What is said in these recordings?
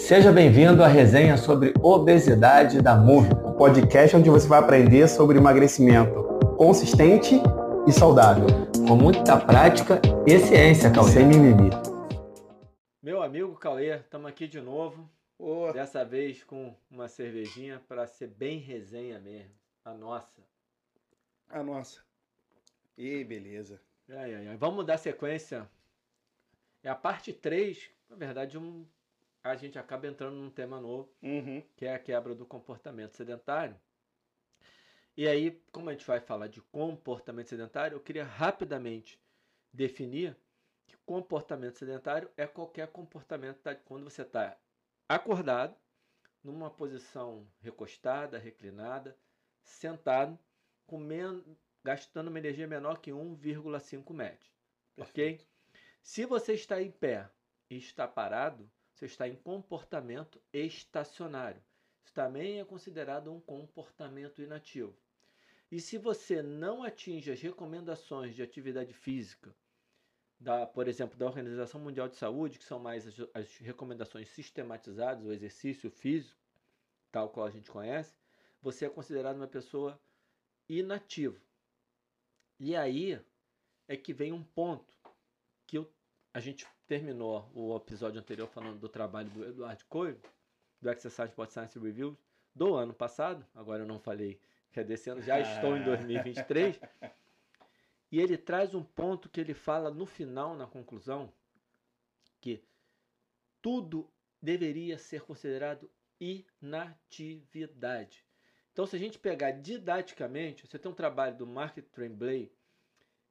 Seja bem-vindo à resenha sobre obesidade da Move, o podcast onde você vai aprender sobre emagrecimento consistente e saudável. Com muita prática e ciência, Cauê. Sem mimimi. Meu amigo Cauê, estamos aqui de novo. Oh. Dessa vez com uma cervejinha para ser bem resenha mesmo. A nossa. A nossa. E beleza. Ai, ai, ai. Vamos dar sequência. É a parte 3, na verdade, um a gente acaba entrando num tema novo, uhum. que é a quebra do comportamento sedentário. E aí, como a gente vai falar de comportamento sedentário, eu queria rapidamente definir que comportamento sedentário é qualquer comportamento tá, quando você está acordado, numa posição recostada, reclinada, sentado, comendo, gastando uma energia menor que 1,5 metros. Ok? Se você está em pé e está parado, você está em comportamento estacionário. Isso também é considerado um comportamento inativo. E se você não atinge as recomendações de atividade física, da, por exemplo, da Organização Mundial de Saúde, que são mais as, as recomendações sistematizadas, o exercício físico, tal qual a gente conhece, você é considerado uma pessoa inativa. E aí é que vem um ponto que eu a gente terminou o episódio anterior falando do trabalho do Eduardo Coelho, do Exercise Body Science Review, do ano passado, agora eu não falei que é desse ano, já estou em 2023. e ele traz um ponto que ele fala no final, na conclusão, que tudo deveria ser considerado inatividade. Então, se a gente pegar didaticamente, você tem um trabalho do Mark Tremblay,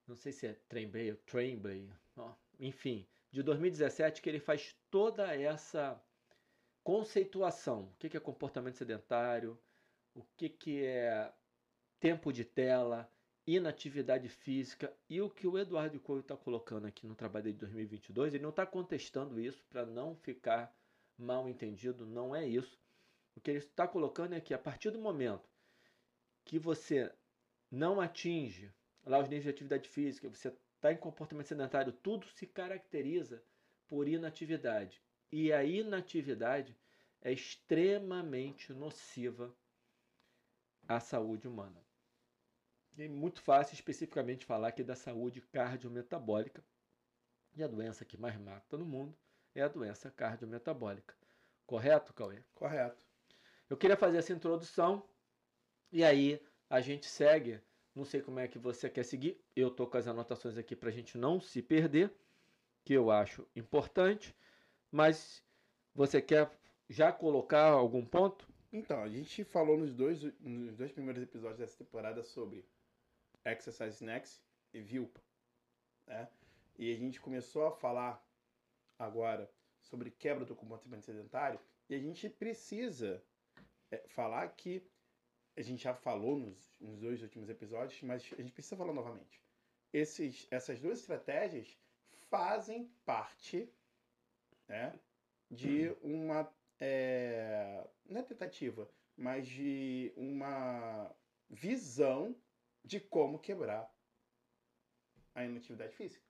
não sei se é Tremblay ou Tremblay, enfim, de 2017, que ele faz toda essa conceituação. O que é comportamento sedentário, o que é tempo de tela, inatividade física e o que o Eduardo Coelho está colocando aqui no trabalho de 2022, ele não está contestando isso para não ficar mal entendido, não é isso. O que ele está colocando é que a partir do momento que você não atinge lá os níveis de atividade física, você está em comportamento sedentário, tudo se caracteriza por inatividade. E a inatividade é extremamente nociva à saúde humana. É muito fácil especificamente falar aqui da saúde cardiometabólica. E a doença que mais mata no mundo é a doença cardiometabólica. Correto, Cauê? Correto. Eu queria fazer essa introdução e aí a gente segue não sei como é que você quer seguir. Eu tô com as anotações aqui para a gente não se perder, que eu acho importante. Mas você quer já colocar algum ponto? Então, a gente falou nos dois, nos dois primeiros episódios dessa temporada sobre Exercise Snacks e VILPA. Né? E a gente começou a falar agora sobre quebra do comportamento sedentário e a gente precisa é, falar que a gente já falou nos, nos dois últimos episódios, mas a gente precisa falar novamente. Esses, essas duas estratégias fazem parte né, de uma. É, não é tentativa, mas de uma visão de como quebrar a inatividade física.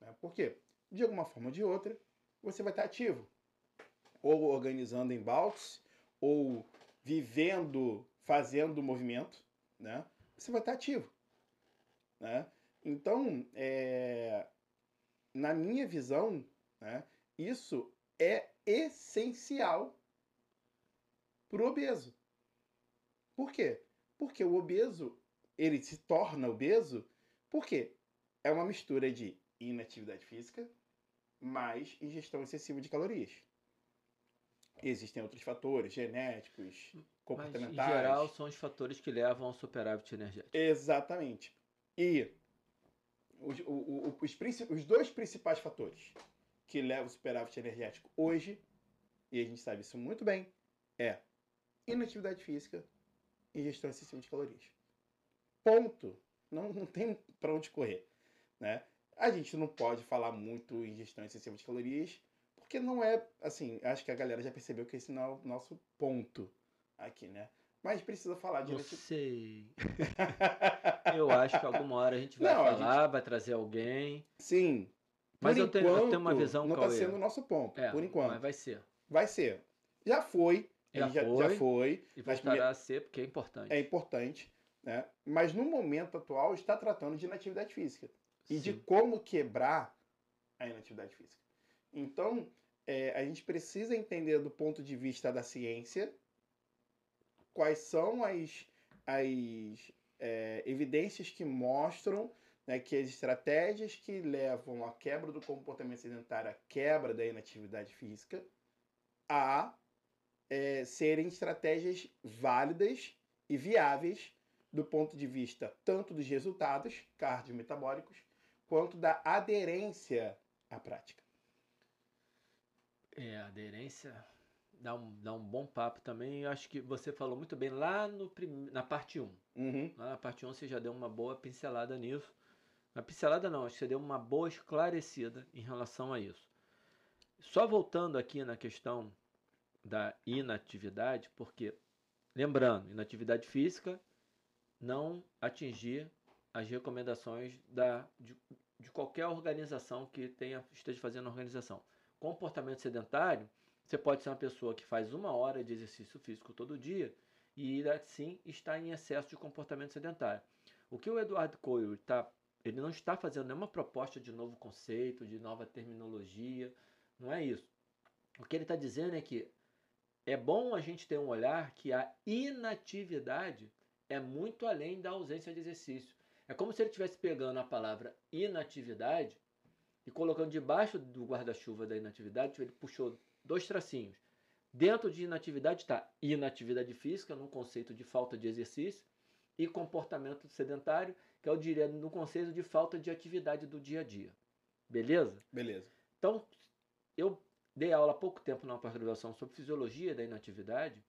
Né? Por quê? De alguma forma ou de outra, você vai estar ativo. Ou organizando embaltes, ou vivendo, fazendo movimento, né? Você vai estar ativo, né? Então, é, na minha visão, né, isso é essencial para o obeso. Por quê? Porque o obeso, ele se torna obeso porque é uma mistura de inatividade física mais ingestão excessiva de calorias. Existem outros fatores, genéticos, comportamentais. Mas, em geral, são os fatores que levam ao superávit energético. Exatamente. E os, o, o, os, os dois principais fatores que levam ao superávit energético hoje, e a gente sabe isso muito bem, é inatividade física e gestão excessiva de calorias. Ponto. Não, não tem para onde correr. Né? A gente não pode falar muito em gestão excessiva de calorias porque não é, assim, acho que a galera já percebeu que esse não é o nosso ponto aqui, né? Mas precisa falar de. Não sei. Eu acho que alguma hora a gente vai não, falar, gente... vai trazer alguém. Sim. Mas eu por tenho- eu enquanto, tenho uma visão, não está Cauê. sendo o nosso ponto, É, por enquanto. Mas vai ser. Vai ser. Já foi, Já já, foi. já foi, E voltará a ser porque é importante. é importante, né? Mas no momento atual está tratando de inatividade física e de Sim. como quebrar a inatividade física. Então, é, a gente precisa entender do ponto de vista da ciência quais são as, as é, evidências que mostram né, que as estratégias que levam à quebra do comportamento sedentário, à quebra da inatividade física, a é, serem estratégias válidas e viáveis do ponto de vista tanto dos resultados cardiometabólicos quanto da aderência à prática. É, a aderência dá um, dá um bom papo também. Eu acho que você falou muito bem lá no, na parte 1. Uhum. Lá na parte 1 você já deu uma boa pincelada nisso. Uma pincelada não, acho que você deu uma boa esclarecida em relação a isso. Só voltando aqui na questão da inatividade, porque, lembrando, inatividade física não atingir as recomendações da, de, de qualquer organização que tenha, esteja fazendo organização. Comportamento sedentário, você pode ser uma pessoa que faz uma hora de exercício físico todo dia e assim está em excesso de comportamento sedentário. O que o Eduardo Coelho está, ele não está fazendo nenhuma proposta de novo conceito, de nova terminologia, não é isso. O que ele está dizendo é que é bom a gente ter um olhar que a inatividade é muito além da ausência de exercício. É como se ele estivesse pegando a palavra inatividade e colocando debaixo do guarda-chuva da inatividade, ele puxou dois tracinhos. Dentro de inatividade está inatividade física, no conceito de falta de exercício, e comportamento sedentário, que eu diria no conceito de falta de atividade do dia a dia. Beleza? Beleza. Então, eu dei aula há pouco tempo na pós-graduação sobre fisiologia da inatividade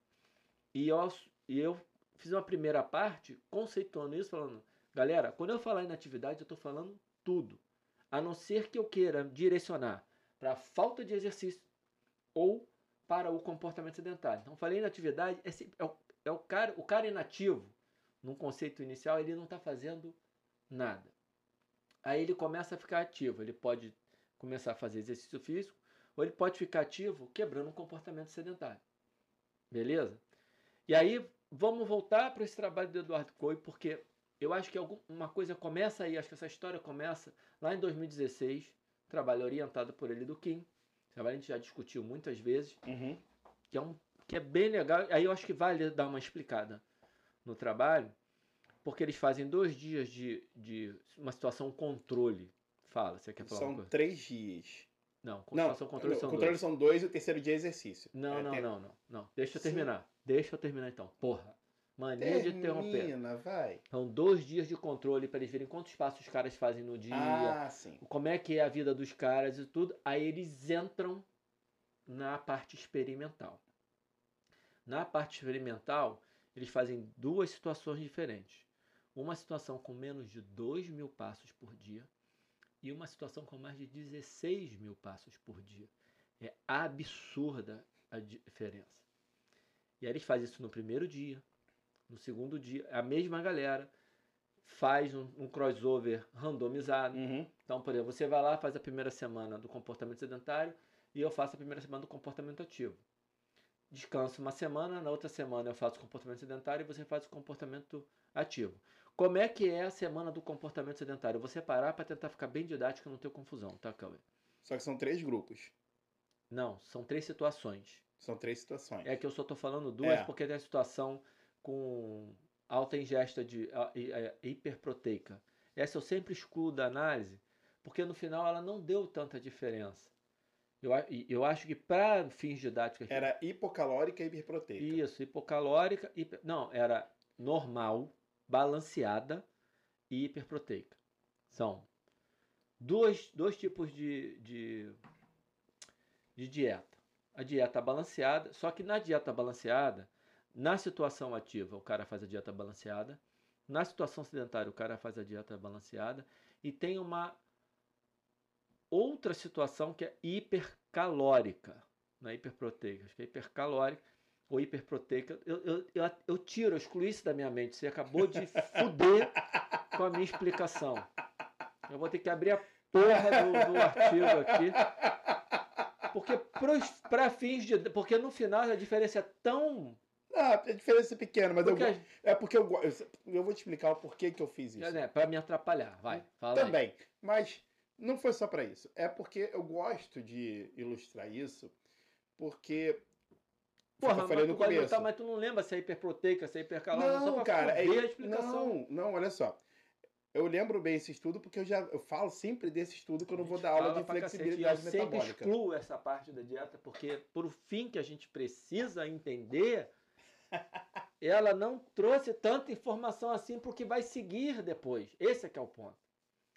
e eu, e eu fiz uma primeira parte conceituando isso, falando, galera, quando eu falar inatividade, eu estou falando tudo, a não ser que eu queira direcionar para a falta de exercício ou para o comportamento sedentário. Então, falei inatividade, é, é o, é o cara, o cara inativo, num conceito inicial, ele não está fazendo nada. Aí ele começa a ficar ativo, ele pode começar a fazer exercício físico, ou ele pode ficar ativo quebrando um comportamento sedentário. Beleza? E aí, vamos voltar para esse trabalho do Eduardo Coelho, porque eu acho que algum- uma coisa começa aí, acho que essa história começa lá em 2016, trabalho orientado por ele do Kim, trabalho a gente já discutiu muitas vezes, Uhum. que é, um, que é bem legal. Aí eu acho que vale dar uma explicada no trabalho, porque eles fazem dois dias de, de uma situação controle. Fala, você quer falar São três dias. Não, controle o são controle dois. são dois e o terceiro dia é exercício. Não, É, não, tem- não, não, não. Deixa eu Sim. terminar. Deixa eu terminar então. Porra. Mania de interromper. Termina, vai. São dois dias de controle para eles verem quantos passos os caras fazem no dia, Ah, sim. como é que é a vida dos caras e tudo. Aí eles entram na parte experimental. Na parte experimental, eles fazem duas situações diferentes. Uma situação com menos de 2 mil passos por dia e uma situação com mais de 16 mil passos por dia. É absurda a diferença. E aí eles fazem isso no primeiro dia, no segundo dia, a mesma galera faz um, um crossover randomizado. Uhum. Então, por exemplo, você vai lá, faz a primeira semana do comportamento sedentário e eu faço a primeira semana do comportamento ativo. Descanso uma semana, na outra semana eu faço o comportamento sedentário e você faz o comportamento ativo. Como é que é a semana do comportamento sedentário? Eu vou separar para tentar ficar bem didático e não ter confusão, tá, Cauê? Só que são três grupos. Não, são três situações. São três situações. É que eu só estou falando duas É. porque tem a situação com alta ingesta de hiperproteica. Essa eu sempre excluo da análise, porque no final ela não deu tanta diferença. Eu, eu acho que para fins didáticos Era hipocalórica e hiperproteica. isso, hipocalórica, hiper, não, era normal, balanceada e hiperproteica. São dois, dois tipos de, de, de dieta. A dieta balanceada, só que na dieta balanceada, na situação ativa, o cara faz a dieta balanceada, na situação sedentária, o cara faz a dieta balanceada, e tem uma outra situação que é hipercalórica, não é hiperproteica, acho que é hipercalórica ou hiperproteica. Eu, eu, eu, eu tiro, eu excluí isso da minha mente. Você acabou de fuder com a minha explicação. Eu vou ter que abrir a porra do, do artigo aqui. Porque para fins de. Porque no final a diferença é tão. Ah, a diferença é pequena, mas Porque eu, é porque eu, eu vou te explicar o porquê que eu fiz isso. É, para me atrapalhar. Vai, fala aí. Também. Mas não foi só pra isso. É porque eu gosto de ilustrar isso, porque. Porra, eu falei mas, no começo. botar, mas tu não lembra se é hiperproteica, se é hipercalórica, só Não, pra cara, é, a explicação. não, não, olha só. Eu lembro bem esse estudo porque eu já eu falo sempre desse estudo quando eu vou dar aula de pra cacete, flexibilidade Eu sempre metabólica. excluo essa parte da dieta, porque por fim que a gente precisa entender, ela não trouxe tanta informação assim pro que vai seguir depois. Esse é que é o ponto.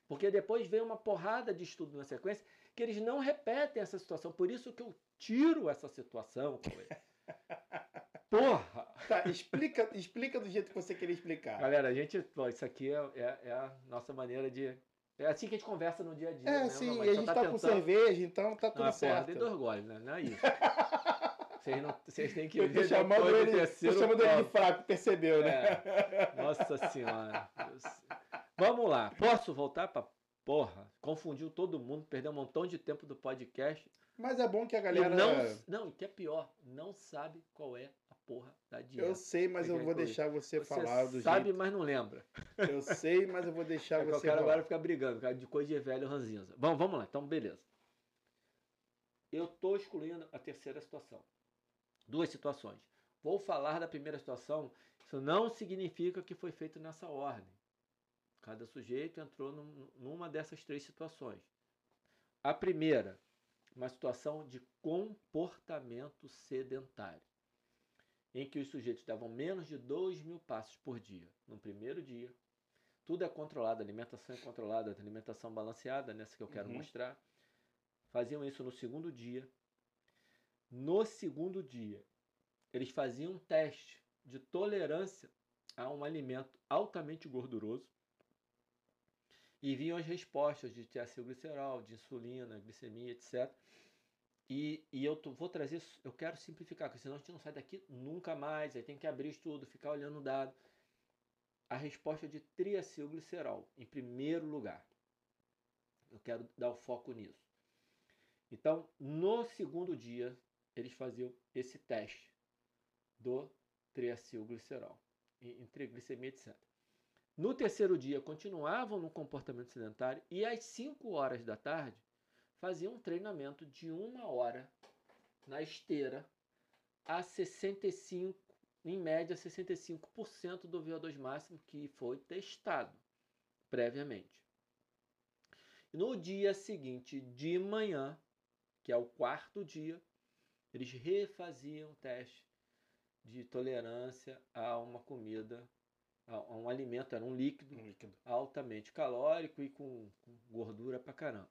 Porque depois vem uma porrada de estudo na sequência que eles não repetem essa situação. Por isso que eu tiro essa situação com ele. Porra! Tá, explica, explica do jeito que você queria explicar. Galera, a gente, isso aqui é, é- é a nossa maneira de. É assim que a gente conversa no dia a dia. É, né? sim, a gente tá, com tentando- cerveja, então tá tudo Ah, porra, certo. tem dois goles, né? Não é isso. Vocês, não, vocês têm que ver chamando ele, terceiro chamando ele de fraco, percebeu, né? É. Nossa senhora. Vamos lá. Posso voltar pra. Porra, confundiu todo mundo, perdeu um montão de tempo do podcast. Mas é bom que a E galera. não, não, o que é pior, não sabe qual é a porra da dieta. Eu sei, mas Você eu vou deixar você, Você falar do sabe, jeito. mas não lembra. Eu sei, mas eu vou deixar É que eu você quero agora ficar brigando, causa de coisa de velho ranzinza. Bom, vamos lá, então beleza. Eu tô excluindo a terceira situação. Duas situações. Vou falar da primeira situação. Isso não significa que foi feito nessa ordem. Cada sujeito entrou num- numa dessas três situações. A primeira, uma situação de comportamento sedentário, em que os sujeitos davam menos de 2 mil passos por dia. No primeiro dia, tudo é controlado, alimentação é controlada, alimentação balanceada, nessa que eu quero Uhum. mostrar. Faziam isso no segundo dia. No segundo dia, eles faziam um teste de tolerância a um alimento altamente gorduroso e viam as respostas de tiacilglicerol, de insulina, glicemia, etc. E, e eu tô- vou trazer, eu quero simplificar, porque senão a gente não sai daqui nunca mais, aí tem que abrir estudo, ficar olhando o dado. A resposta é de triacilglicerol, em primeiro lugar. Eu quero dar o foco nisso. Então, no segundo dia, eles faziam esse teste do triacilglicerol, em triglicemia, etc. No terceiro dia, continuavam no comportamento sedentário e às 5 horas da tarde faziam um treinamento de uma hora na esteira a 65, em média 65% do VO2 máximo que foi testado previamente. No dia seguinte de manhã, que é o quarto dia, eles refaziam o teste de tolerância a uma comida, a um alimento, era um líquido Um líquido. altamente calórico e com, com gordura pra caramba.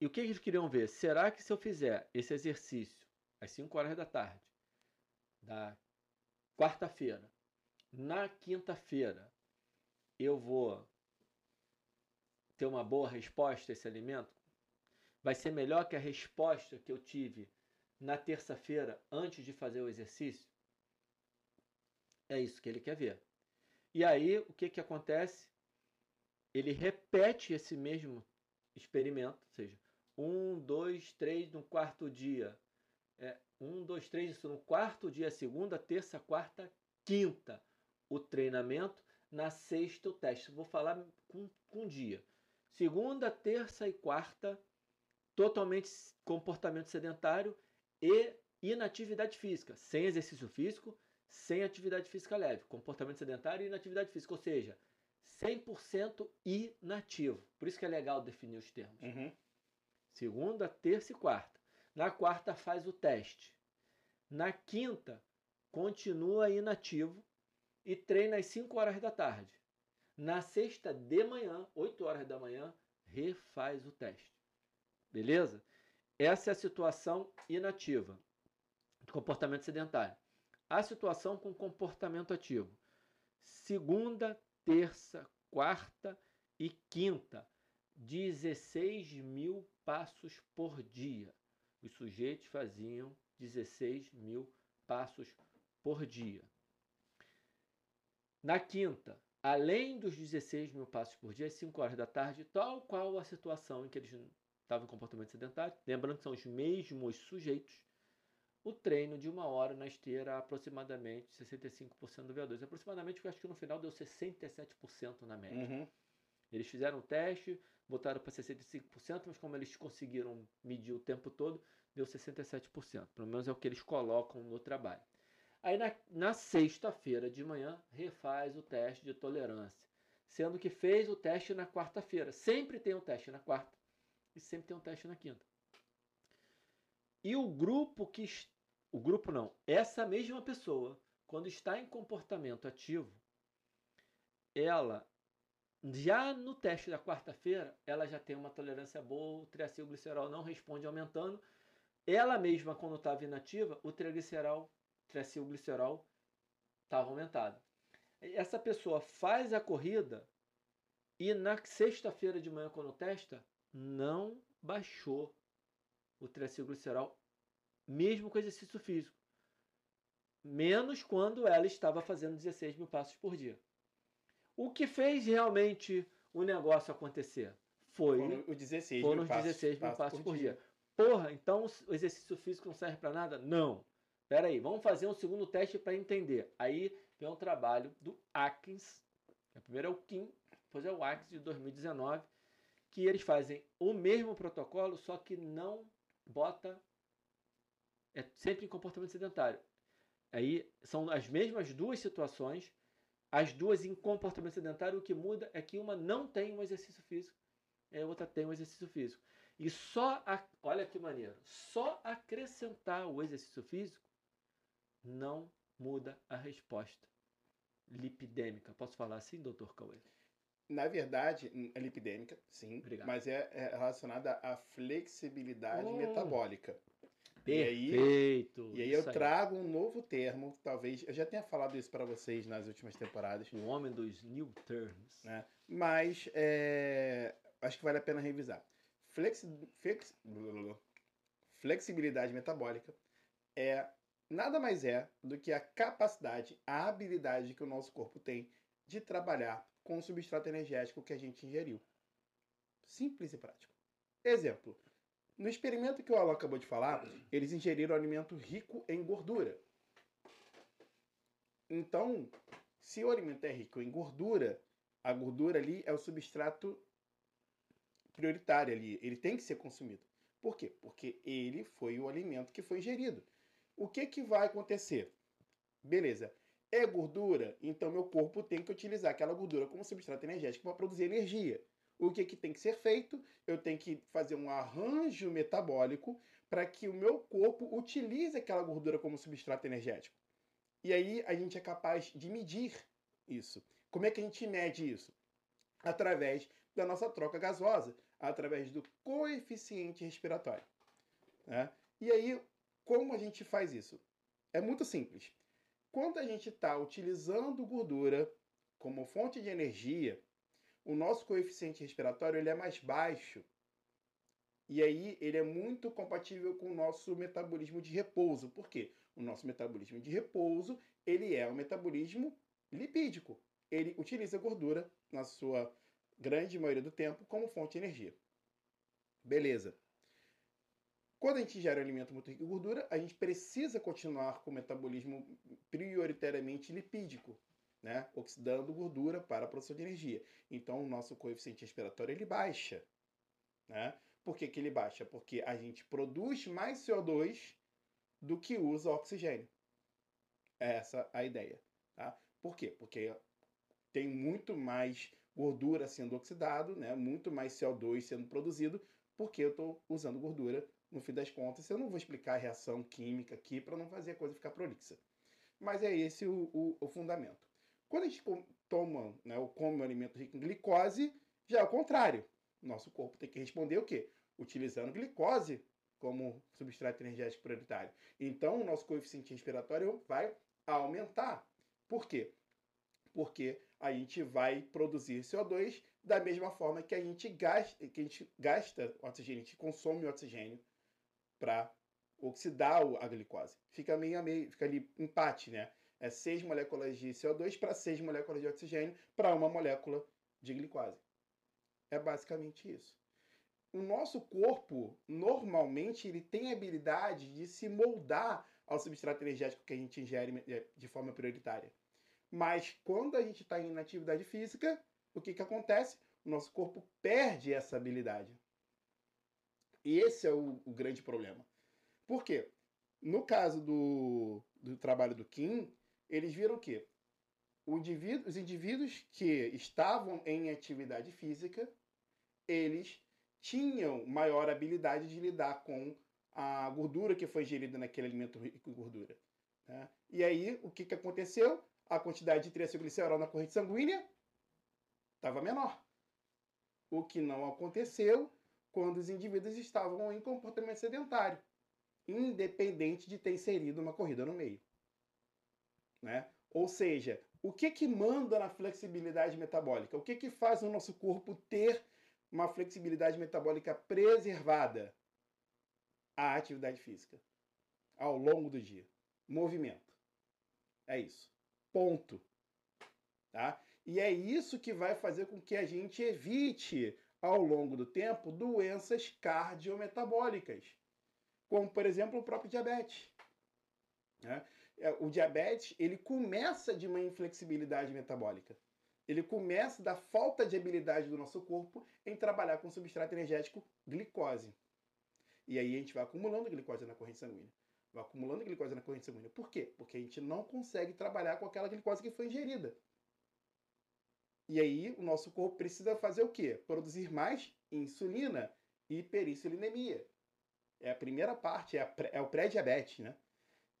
E o que eles queriam ver? Será que se eu fizer esse exercício às 5 horas da tarde, da quarta-feira, na quinta-feira, eu vou ter uma boa resposta a esse alimento? Vai ser melhor que a resposta que eu tive na terça-feira antes de fazer o exercício? É isso que ele quer ver. E aí, o que, que acontece? Ele repete esse mesmo experimento, ou seja, um, dois, três no quarto dia. É, um, dois, três, isso no quarto dia, segunda, terça, quarta, quinta, o treinamento. Na sexta, o teste. Vou falar com, com dia. Segunda, terça e quarta, totalmente comportamento sedentário e inatividade física, sem exercício físico, sem atividade física leve, comportamento sedentário e inatividade física, ou seja, 100% inativo. Por isso que é legal definir os termos. Uhum. Segunda, terça e quarta. Na quarta faz o teste. Na quinta, continua inativo e treina às 5 horas da tarde. Na sexta de manhã, 8 horas da manhã, refaz o teste. Beleza? Essa é a situação inativa do comportamento sedentário. A situação com comportamento ativo. Segunda, terça, quarta e quinta, 16 mil passos por dia. Os sujeitos faziam 16 mil passos por dia. Na quinta, além dos 16 mil passos por dia, às 5 horas da tarde, tal qual a situação em que eles estavam em comportamento sedentário, lembrando que são os mesmos sujeitos, o treino de uma hora na esteira aproximadamente 65% do VO2. Aproximadamente, eu acho que no final deu 67% na média. Uhum. Eles fizeram o teste, botaram para 65%, mas como eles conseguiram medir o tempo todo, deu 67%. Pelo menos é o que eles colocam no trabalho. Aí na, na sexta-feira de manhã, refaz o teste de tolerância. Sendo que fez o teste na quarta-feira. Sempre tem um teste na quarta e sempre tem um teste na quinta. E o grupo que o grupo não. Essa mesma pessoa, quando está em comportamento ativo, ela já no teste da quarta-feira, ela já tem uma tolerância boa, o triacilglicerol não responde aumentando. Ela mesma, quando estava inativa, o triglicerol, triacilglicerol estava aumentado. Essa pessoa faz a corrida e na sexta-feira de manhã, quando testa, não baixou o triacilglicerol mesmo com exercício físico. Menos quando ela estava fazendo 16 mil passos por dia. O que fez realmente o negócio acontecer foi Foram os 16 foram mil os passos, 16 mil passos por dia. Porra, então o exercício físico não serve para nada? Não. Pera aí, vamos fazer um segundo teste para entender. Aí vem um trabalho do Atkins, o primeiro é o Kim, depois é o Atkins de 2019, que eles fazem o mesmo protocolo, só que não bota é sempre em comportamento sedentário. Aí são as mesmas duas situações, as duas em comportamento sedentário, o que muda é que uma não tem um exercício físico e a outra tem um exercício físico. E só, a, olha que maneiro, só acrescentar o exercício físico não muda a resposta lipidêmica. Posso falar assim, doutor Cauê? Na verdade, é lipidêmica, sim, Obrigado. mas é, é relacionada à flexibilidade Oh. metabólica. Perfeito! E aí isso eu trago um novo termo, talvez eu já tenha falado isso para vocês nas últimas temporadas, O homem dos new terms. né? Mas é, acho que vale a pena revisar. Flexi, flex, flexibilidade metabólica é nada mais é do que a capacidade, a habilidade que o nosso corpo tem de trabalhar com o substrato energético que a gente ingeriu. Simples e prático. Exemplo. No experimento que o Alan acabou de falar, eles ingeriram alimento rico em gordura. Então, se o alimento é rico em gordura, a gordura ali é o substrato prioritário ali. Ele tem que ser consumido. Por quê? Porque ele foi o alimento que foi ingerido. O que, que vai acontecer? Beleza. É gordura, então meu corpo tem que utilizar aquela gordura como substrato energético para produzir energia. O que, que tem que ser feito? Eu tenho que fazer um arranjo metabólico para que o meu corpo utilize aquela gordura como substrato energético. E aí a gente é capaz de medir isso. Como é que a gente mede isso? Através da nossa troca gasosa, através do coeficiente respiratório. Né? E aí, como a gente faz isso? É muito simples. Quando a gente está utilizando gordura como fonte de energia, o nosso coeficiente respiratório ele é mais baixo. E aí ele é muito compatível com o nosso metabolismo de repouso. Por quê? O nosso metabolismo de repouso, ele é um metabolismo lipídico. Ele utiliza gordura na sua grande maioria do tempo como fonte de energia. Beleza. Quando a gente gera um alimento muito rico em gordura, a gente precisa continuar com o metabolismo prioritariamente lipídico, né? oxidando gordura para a produção de energia. Então, o nosso coeficiente respiratório ele baixa. Né? Por que, que ele baixa? Porque a gente produz mais CO2 do que usa oxigênio. Essa é a ideia. Tá? Por quê? Porque tem muito mais gordura sendo oxidado, né? muito mais CO2 sendo produzido, porque eu estou usando gordura no fim das contas. Eu não vou explicar a reação química aqui para não fazer a coisa ficar prolixa. Mas é esse o, o, o fundamento. Quando a gente toma né, ou come um alimento rico em glicose, já é o contrário. Nosso corpo tem que responder o quê? Utilizando glicose como substrato energético prioritário. Então, o nosso coeficiente respiratório vai aumentar. Por quê? Porque a gente vai produzir CO2 da mesma forma que a gente gasta, que a gente gasta oxigênio, a gente consome oxigênio para oxidar a glicose. Fica meio a meio, fica ali empate, né? É 6 moléculas de CO2 para 6 moléculas de oxigênio para uma molécula de glicose. É basicamente isso. O nosso corpo, normalmente, ele tem a habilidade de se moldar ao substrato energético que a gente ingere eh, de forma prioritária. Mas quando a gente está em atividade física, o que, que acontece? O nosso corpo perde essa habilidade. E esse é o, o grande problema. Por quê? No caso do, do trabalho do Kim, eles viram que indivíduo, os indivíduos que estavam em atividade física, eles tinham maior habilidade de lidar com a gordura que foi ingerida naquele alimento rico em gordura. Né? E aí, o que, que aconteceu? A quantidade de triacilglicerol na corrente sanguínea estava menor. O que não aconteceu quando os indivíduos estavam em comportamento sedentário, independente de ter inserido uma corrida no meio. Né? Ou seja, o que, que manda na flexibilidade metabólica? O que, que faz o nosso corpo ter uma flexibilidade metabólica preservada? A atividade física. Ao longo do dia. Movimento. É isso. Ponto. Tá? E é isso que vai fazer com que a gente evite, ao longo do tempo, doenças cardiometabólicas. Como, por exemplo, o próprio diabetes. Né? É, o diabetes ele começa de uma inflexibilidade metabólica. Ele começa da falta de habilidade do nosso corpo em trabalhar com substrato energético glicose. E aí a gente vai acumulando glicose na corrente sanguínea. Vai acumulando glicose na corrente sanguínea. Por quê? Porque a gente não consegue trabalhar com aquela glicose que foi ingerida. E aí o nosso corpo precisa fazer o quê? Produzir mais insulina e hiperinsulinemia. É a primeira parte, é, pré, é o pré-diabetes, né?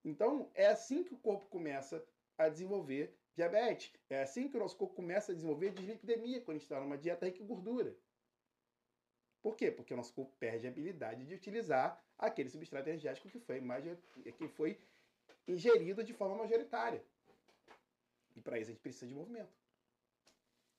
Então, é assim que o corpo começa a desenvolver diabetes. É assim que o nosso corpo começa a desenvolver dislipidemia, quando está numa dieta rica em gordura. Por quê? Porque o nosso corpo perde a habilidade de utilizar aquele substrato energético que foi, que foi ingerido de forma majoritária. E para isso a gente precisa de movimento.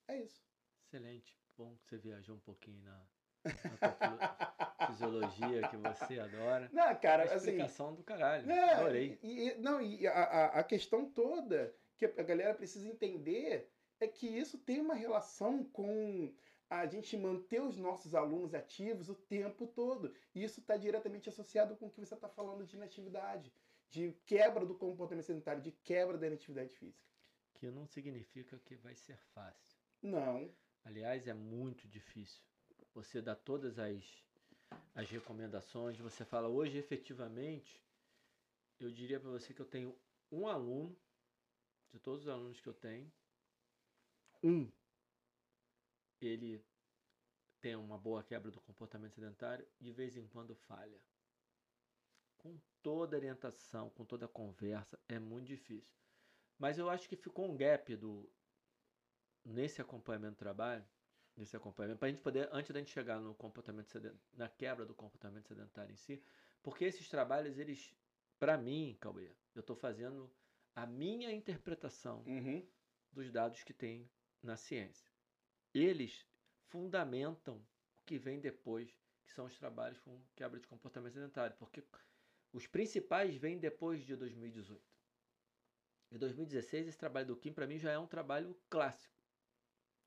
É isso. Excelente. Bom que você viajou um pouquinho na, fisiologia que você adora. Não, cara, a assim, explicação assim, do caralho. É, Adorei. E, não, e a, a questão toda que a galera precisa entender é que isso tem uma relação com a gente manter os nossos alunos ativos o tempo todo. E isso está diretamente associado com o que você está falando de inatividade, de quebra do comportamento sedentário, de quebra da inatividade física. Que não significa que vai ser fácil. Não. Aliás, é muito difícil você dá todas as, as recomendações, você fala hoje efetivamente, eu diria para você que eu tenho um aluno, de todos os alunos que eu tenho, um, ele tem uma boa quebra do comportamento sedentário, de vez em quando falha. Com toda orientação, com toda conversa, é muito difícil. Mas eu acho que ficou um gap do nesse acompanhamento do trabalho desse acompanhamento, para a gente poder, antes da gente chegar no comportamento na quebra do comportamento sedentário em si, porque esses trabalhos, eles, para mim, Cauê, eu estou fazendo a minha interpretação uhum. dos dados que tem na ciência. Eles fundamentam o que vem depois, que são os trabalhos com quebra de comportamento sedentário, porque os principais vêm depois de 2018. Em 2016, esse trabalho do Kim, para mim, já é um trabalho clássico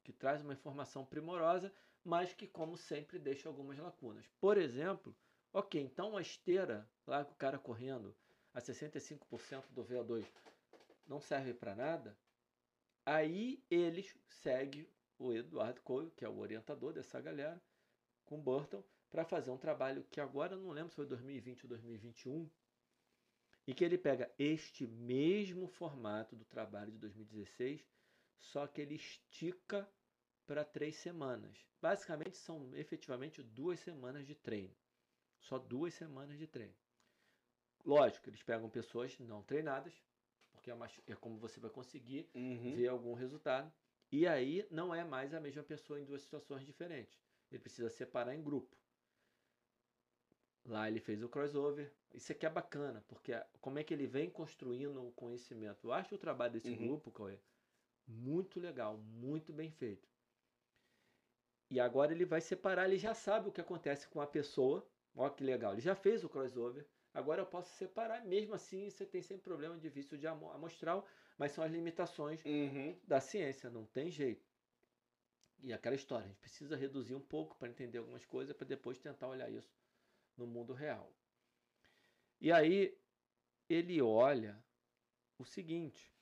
que traz uma informação primorosa, mas que, como sempre, deixa algumas lacunas. Por exemplo, ok, então a esteira, lá com o cara correndo a 65% do VO2 não serve para nada, aí eles seguem o Eduardo Coelho, que é o orientador dessa galera, com Burton, para fazer um trabalho que agora não lembro se foi 2020 ou 2021, e que ele pega este mesmo formato do trabalho de 2016 só que ele estica para três semanas. Basicamente são efetivamente duas semanas de treino. Só duas semanas de treino. Lógico, eles pegam pessoas não treinadas, porque é, mais, é como você vai conseguir uhum. ver algum resultado. E aí não é mais a mesma pessoa em duas situações diferentes. Ele precisa separar em grupo. Lá ele fez o crossover. Isso aqui é bacana, porque como é que ele vem construindo o conhecimento. Eu acho o trabalho desse uhum. grupo, Cauê, muito legal, muito bem feito. E agora ele vai separar, ele já sabe o que acontece com a pessoa. Olha que legal, ele já fez o crossover. Agora eu posso separar, mesmo assim você tem sempre problema de vício de amostral, mas são as limitações Uhum. da ciência, não tem jeito. E aquela história, a gente precisa reduzir um pouco para entender algumas coisas, para depois tentar olhar isso no mundo real. E aí ele olha o seguinte,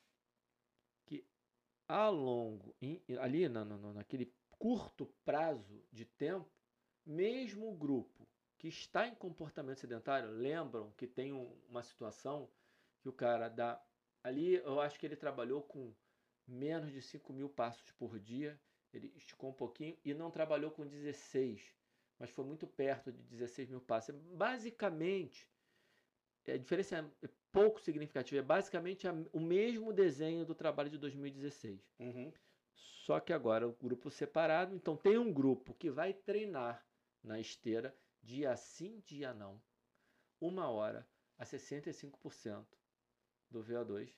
a longo, em- ali na, na- naquele curto prazo de tempo, mesmo o grupo que está em comportamento sedentário, lembram que tem um- uma situação que o cara dá. Ali eu acho que ele trabalhou com menos de 5 mil passos por dia, ele esticou um pouquinho e não trabalhou com 16, mas foi muito perto de 16 mil passos. Basicamente, a diferença é pouco significativa, é basicamente a- o mesmo desenho do trabalho de 2016. Uhum. Só que agora o grupo separado, então tem um grupo que vai treinar na esteira dia sim, dia não, uma hora a 65% do VO2,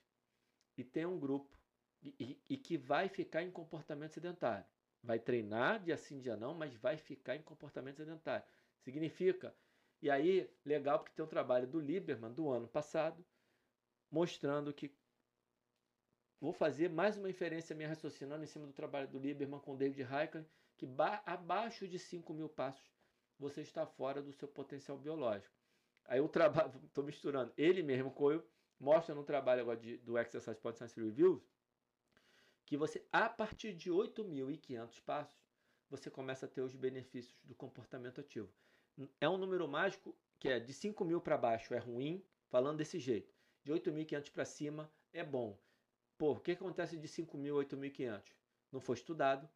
e tem um grupo e, e- e que vai ficar em comportamento sedentário. Vai treinar dia sim, dia não, mas vai ficar em comportamento sedentário. Significa, e aí, legal porque tem um trabalho do Lieberman do ano passado, mostrando que vou fazer mais uma inferência minha raciocinando em cima do trabalho do Lieberman com David Heikkinen, que ba- abaixo de 5 mil passos você está fora do seu potencial biológico. Aí o trabalho, estou misturando, ele mesmo, Coelho, mostra no trabalho agora de, do Exercise Pod Science Reviews, que você, a partir de 8.500 passos, você começa a ter os benefícios do comportamento ativo. É um número mágico que é de 5 mil para baixo é ruim, falando desse jeito. De 8.500 para cima é bom. Pô, o que acontece de 5.000 a 8.500? Não foi estudado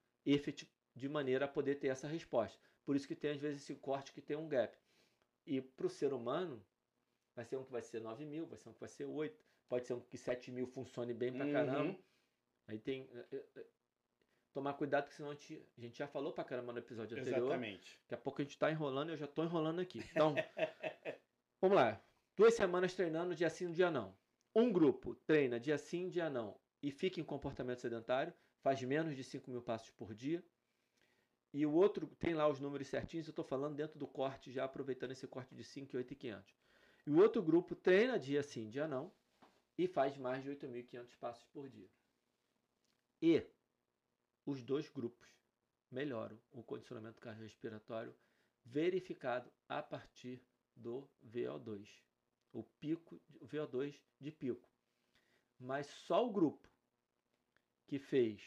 de maneira a poder ter essa resposta. Por isso que tem às vezes esse corte que tem um gap. E para o ser humano, vai ser um que vai ser 9 mil, vai ser um que vai ser 8, pode ser um que 7 mil funcione bem pra Uhum. caramba. Aí tem. Tomar cuidado, que senão a gente, a gente já falou pra caramba no episódio anterior. Exatamente. Daqui a pouco a gente tá enrolando e eu já tô enrolando aqui. Então, vamos lá. Duas semanas treinando dia sim, dia não. Um grupo treina dia sim, dia não e fica em comportamento sedentário, faz menos de 5 mil passos por dia. E o outro tem lá os números certinhos, eu estou falando dentro do corte, já aproveitando esse corte de 5 e 8,500. E o outro grupo treina dia sim, dia não e faz mais de 8.500 passos por dia. E os dois grupos melhoram o condicionamento cardiorrespiratório verificado a partir do VO2, o pico, o VO2 de pico. Mas só o grupo que fez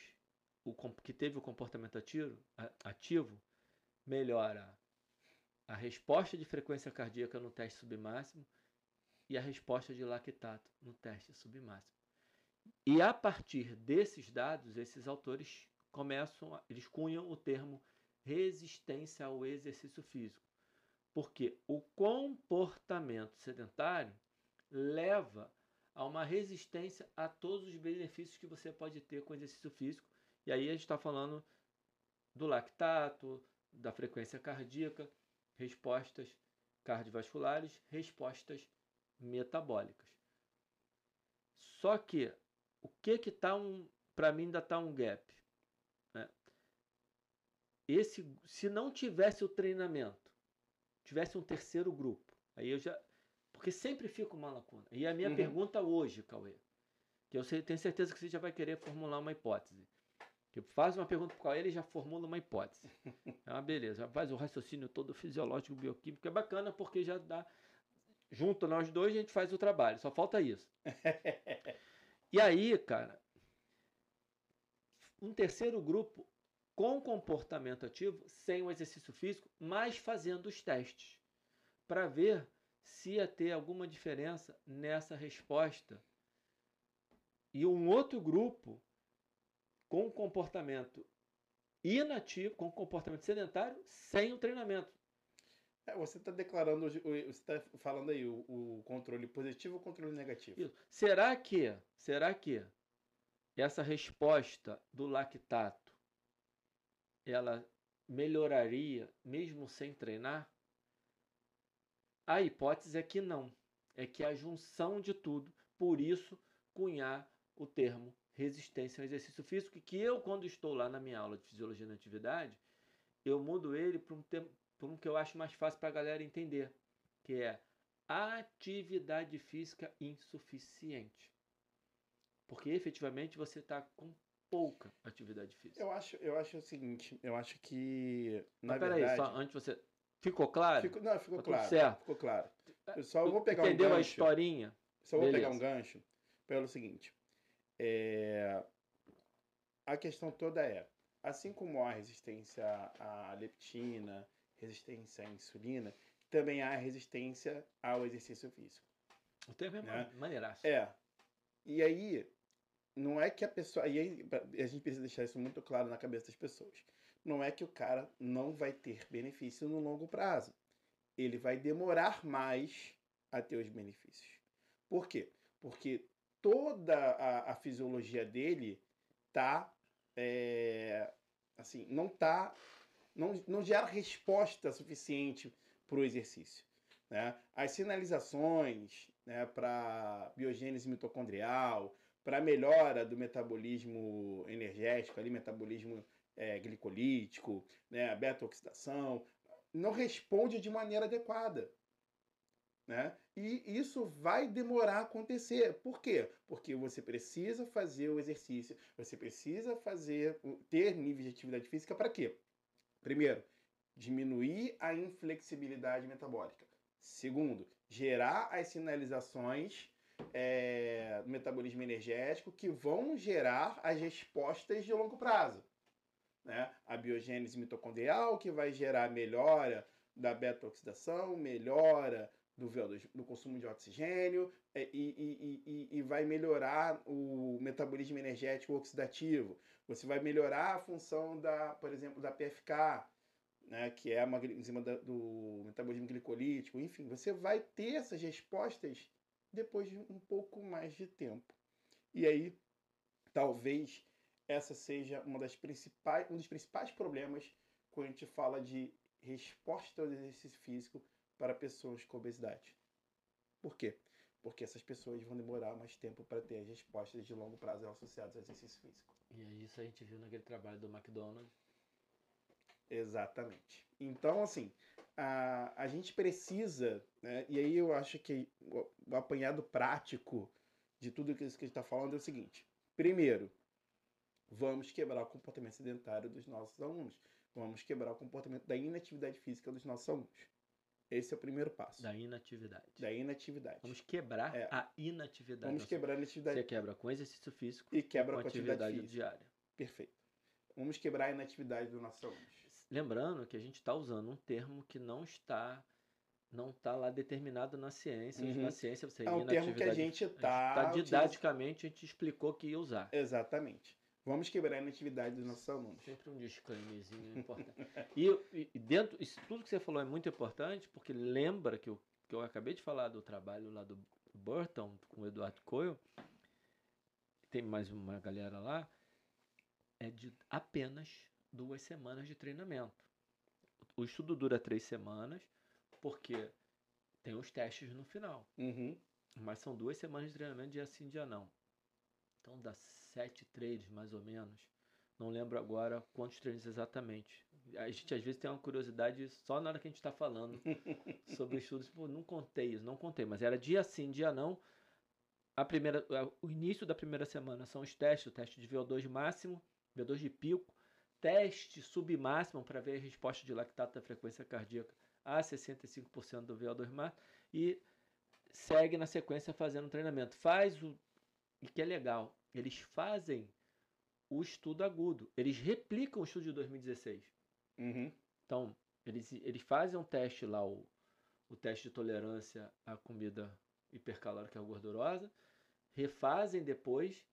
o que teve o comportamento ativo, ativo melhora a resposta de frequência cardíaca no teste submáximo e a resposta de lactato no teste submáximo. E a partir desses dados, esses autores começam, eles cunham o termo resistência ao exercício físico. Porque o comportamento sedentário leva a uma resistência a todos os benefícios que você pode ter com o exercício físico. E aí a gente está falando do lactato, da frequência cardíaca, respostas cardiovasculares, respostas metabólicas. Só que o que que tá um, para mim ainda tá um gap? Esse, se não tivesse o treinamento, tivesse um terceiro grupo, aí eu já, porque sempre fica uma lacuna. E a minha Uhum. pergunta hoje, Cauê, que eu sei- tenho certeza que você já vai querer formular uma hipótese. Que faz uma pergunta para o Cauê, ele já formula uma hipótese. É uma beleza, já faz o raciocínio todo fisiológico, bioquímico, é bacana porque já dá junto nós dois a gente faz o trabalho, só falta isso. E aí, cara, um terceiro grupo com comportamento ativo, sem o exercício físico, mas fazendo os testes, para ver se ia ter alguma diferença nessa resposta. E um outro grupo com comportamento inativo, com comportamento sedentário, sem o treinamento. É, você está declarando, você está falando aí o, o controle positivo ou o controle negativo? Isso. Será que, será que essa resposta do lactato ela melhoraria mesmo sem treinar? A hipótese é que não. É que a junção de tudo, por isso cunhar o termo resistência ao exercício físico, que eu, quando estou lá na minha aula de fisiologia da atividade, eu mudo ele para um, termo- pra um que eu acho mais fácil para a galera entender, que é atividade física insuficiente. Porque efetivamente você está com pouca atividade física. Eu acho, eu acho o seguinte, eu acho que. Na Mas peraí, verdade. só antes você. Ficou claro? Ficou, não, ficou Tá claro. certo. Ficou claro. Eu só vou pegar Entendeu um a gancho. historinha? Só vou Beleza. pegar um gancho pelo seguinte. É, A questão toda é, assim como há resistência à leptina, resistência à insulina, também há resistência ao exercício físico. O termo é Né? maneiraço. É. E aí, não é que a pessoa. E aí, a gente precisa deixar isso muito claro na cabeça das pessoas. Não é que o cara não vai ter benefício no longo prazo. Ele vai demorar mais a ter os benefícios. Por quê? Porque toda a, a fisiologia dele tá. é, assim, não tá. Não, não gera resposta suficiente para o exercício. Né? As sinalizações né, para biogênese mitocondrial, para melhora do metabolismo energético, ali, metabolismo é, glicolítico, né, beta-oxidação, não responde de maneira adequada. Né? E isso vai demorar a acontecer. Por quê? Porque você precisa fazer o exercício, você precisa fazer, ter níveis de atividade física para quê? Primeiro, diminuir a inflexibilidade metabólica. Segundo, gerar as sinalizações é, metabolismo energético que vão gerar as respostas de longo prazo. Né? A biogênese mitocondrial, que vai gerar melhora da beta-oxidação, melhora do, VO2, do consumo de oxigênio é, e, e, e, e vai melhorar o metabolismo energético oxidativo. Você vai melhorar a função da, por exemplo, da PFK, né, que é uma enzima do metabolismo glicolítico, enfim, você vai ter essas respostas depois de um pouco mais de tempo. E aí, talvez essa seja uma das principais, um dos principais problemas quando a gente fala de resposta ao exercício físico para pessoas com obesidade. Por quê? Porque essas pessoas vão demorar mais tempo para ter as respostas de longo prazo associadas ao exercício físico. E aí isso a gente viu naquele trabalho do McDonald's. Exatamente. Então, assim, a, a gente precisa, né, e aí eu acho que o, o apanhado prático de tudo isso que a gente está falando é o seguinte. Primeiro, vamos quebrar o comportamento sedentário dos nossos alunos. Vamos quebrar o comportamento da inatividade física dos nossos alunos. Esse é o primeiro passo. Da inatividade. Da inatividade. Vamos quebrar É. a inatividade. Vamos Nossa, quebrar a inatividade. Você quebra com exercício físico E quebra com com atividade atividade diária. Perfeito. Vamos quebrar a inatividade dos nossos alunos. Lembrando que a gente está usando um termo que não está não está lá determinado na ciência. Uhum. Na ciência você É um termo que a gente está. tá didaticamente a gente explicou que ia usar. Exatamente. Vamos quebrar a inatividade dos nossos alunos. Sempre um disclaimerzinho importante. e, e- e dentro, isso tudo que você falou é muito importante, porque lembra que eu, que eu acabei de falar do trabalho lá do Burton com o Eduardo Coelho, tem mais uma galera lá, é de apenas duas semanas de treinamento. O estudo dura três semanas, porque tem os testes no final. Uhum. Mas são duas semanas de treinamento, dia sim, dia não. Então dá sete treinos, mais ou menos. Não lembro agora quantos treinos exatamente. A gente às vezes tem uma curiosidade só na hora que a gente está falando sobre estudos. Pô, não contei isso, não contei. Mas era dia sim, dia não. A primeira, o início da primeira semana são os testes. O teste de VO2 máximo, VO2 de pico. Teste submáximo para ver a resposta de lactato da frequência cardíaca a 65% do VO2 máximo. E segue na sequência fazendo treinamento. Faz o. E que é legal, eles fazem o estudo agudo. Eles replicam o estudo de 2016. Uhum. Então, eles, eles fazem um teste lá, o, o teste de tolerância à comida hipercalórica gordurosa, refazem depois,